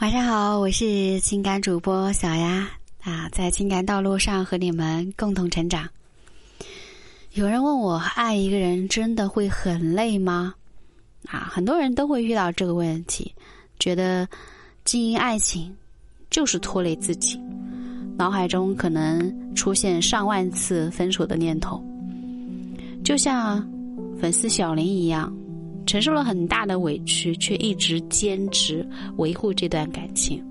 晚上好，我是情感主播小丫啊，在情感道路上和你们共同成长。有人问我，爱一个人真的会很累吗？啊，很多人都会遇到这个问题，觉得经营爱情就是拖累自己，脑海中可能出现上万次分手的念头，就像粉丝小林一样。承受了很大的委屈，却一直坚持维护这段感情。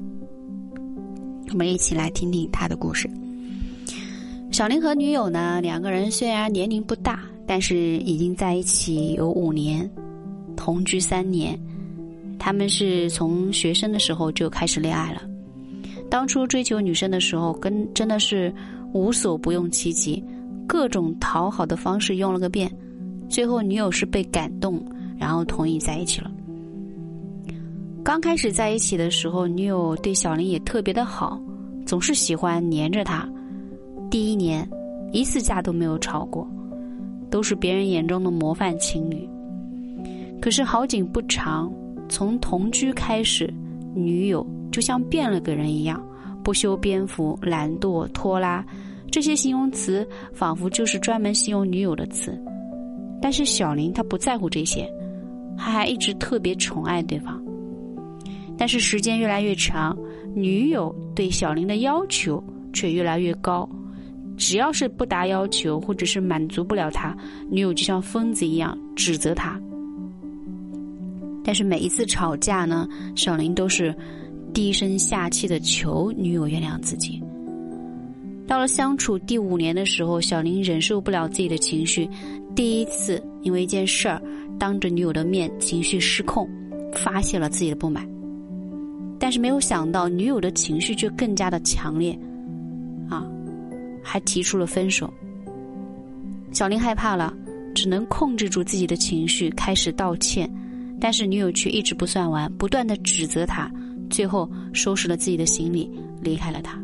我们一起来听听他的故事。小林和女友呢，两个人虽然年龄不大，但是已经在一起有五年，同居三年。他们是从学生的时候就开始恋爱了。当初追求女生的时候，跟真的是无所不用其极，各种讨好的方式用了个遍。最后，女友是被感动。然后同意在一起了。刚开始在一起的时候，女友对小林也特别的好，总是喜欢黏着他。第一年，一次架都没有吵过，都是别人眼中的模范情侣。可是好景不长，从同居开始，女友就像变了个人一样，不修边幅、懒惰、拖拉，这些形容词仿佛就是专门形容女友的词。但是小林他不在乎这些。他还一直特别宠爱对方，但是时间越来越长，女友对小林的要求却越来越高。只要是不达要求，或者是满足不了他，女友就像疯子一样指责他。但是每一次吵架呢，小林都是低声下气的求女友原谅自己。到了相处第五年的时候，小林忍受不了自己的情绪，第一次因为一件事儿。当着女友的面情绪失控，发泄了自己的不满，但是没有想到女友的情绪却更加的强烈，啊，还提出了分手。小林害怕了，只能控制住自己的情绪，开始道歉，但是女友却一直不算完，不断的指责他，最后收拾了自己的行李离开了他。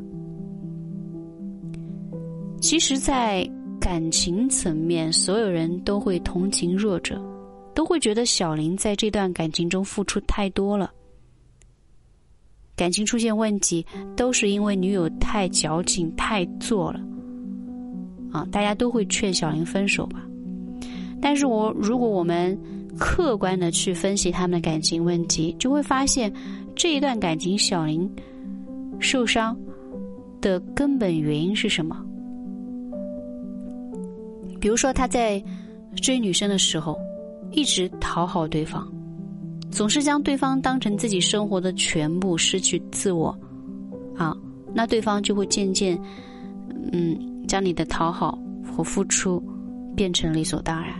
其实，在感情层面，所有人都会同情弱者。都会觉得小林在这段感情中付出太多了，感情出现问题都是因为女友太矫情、太作了，啊，大家都会劝小林分手吧。但是我如果我们客观的去分析他们的感情问题，就会发现这一段感情小林受伤的根本原因是什么？比如说他在追女生的时候。一直讨好对方，总是将对方当成自己生活的全部，失去自我，啊，那对方就会渐渐，嗯，将你的讨好和付出变成理所当然。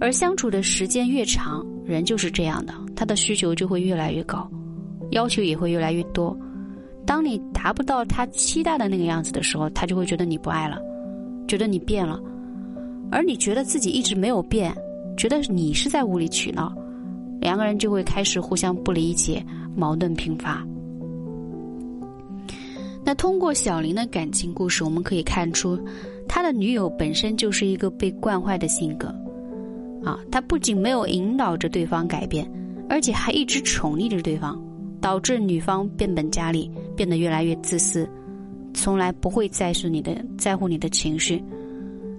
而相处的时间越长，人就是这样的，他的需求就会越来越高，要求也会越来越多。当你达不到他期待的那个样子的时候，他就会觉得你不爱了，觉得你变了，而你觉得自己一直没有变。觉得你是在无理取闹，两个人就会开始互相不理解，矛盾频发。那通过小林的感情故事，我们可以看出，他的女友本身就是一个被惯坏的性格，啊，他不仅没有引导着对方改变，而且还一直宠溺着对方，导致女方变本加厉，变得越来越自私，从来不会在乎你的在乎你的情绪。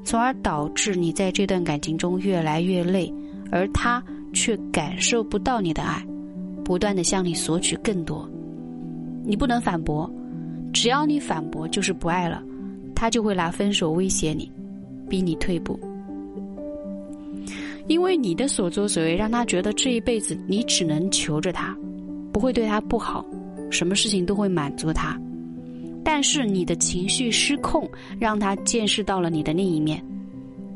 从而导致你在这段感情中越来越累，而他却感受不到你的爱，不断的向你索取更多。你不能反驳，只要你反驳就是不爱了，他就会拿分手威胁你，逼你退步。因为你的所作所为让他觉得这一辈子你只能求着他，不会对他不好，什么事情都会满足他。但是你的情绪失控，让他见识到了你的另一面，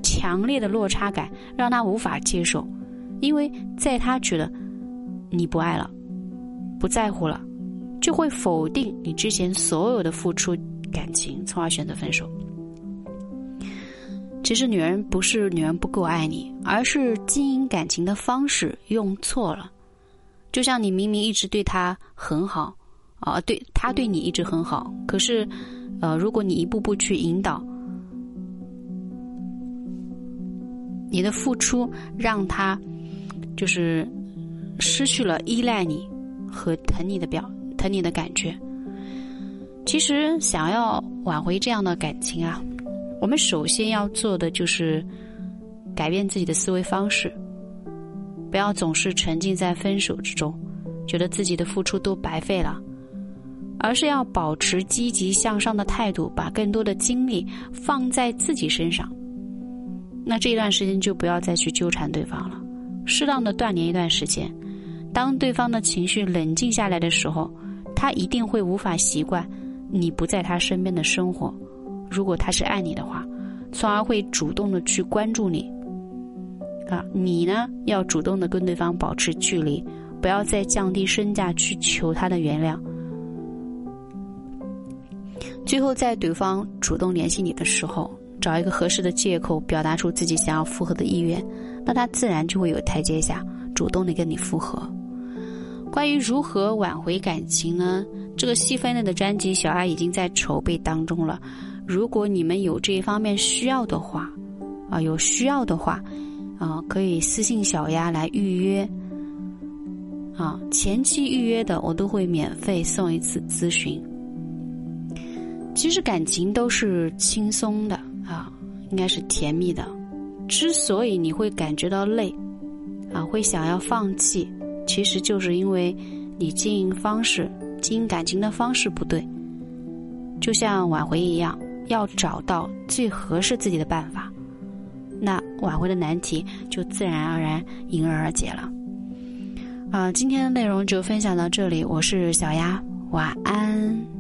强烈的落差感让他无法接受，因为在他觉得你不爱了，不在乎了，就会否定你之前所有的付出感情，从而选择分手。其实女人不是女人不够爱你，而是经营感情的方式用错了。就像你明明一直对他很好。啊，对他对你一直很好，可是，呃，如果你一步步去引导，你的付出让他就是失去了依赖你和疼你的表疼你的感觉。其实想要挽回这样的感情啊，我们首先要做的就是改变自己的思维方式，不要总是沉浸在分手之中，觉得自己的付出都白费了，而是要保持积极向上的态度，把更多的精力放在自己身上。那这一段时间就不要再去纠缠对方了，适当的断联一段时间。当对方的情绪冷静下来的时候，他一定会无法习惯。你不在他身边的生活，如果他是爱你的话，从而会主动的去关注你。啊，你呢要主动的跟对方保持距离，不要再降低身价去求他的原谅。最后，在对方主动联系你的时候，找一个合适的借口，表达出自己想要复合的意愿，那他自然就会有台阶下，主动的跟你复合。关于如何挽回感情呢？这个细分类的专辑，小爱已经在筹备当中了。如果你们有这一方面需要的话，啊，有需要的话，啊，可以私信小丫来预约。啊，前期预约的我都会免费送一次咨询。其实感情都是轻松的啊，应该是甜蜜的。之所以你会感觉到累，啊，会想要放弃，其实就是因为你经营方式。经营感情的方式不对，就像挽回一样，要找到最合适自己的办法，那挽回的难题就自然而然迎刃而解了。啊，今天的内容就分享到这里，我是小丫，晚安。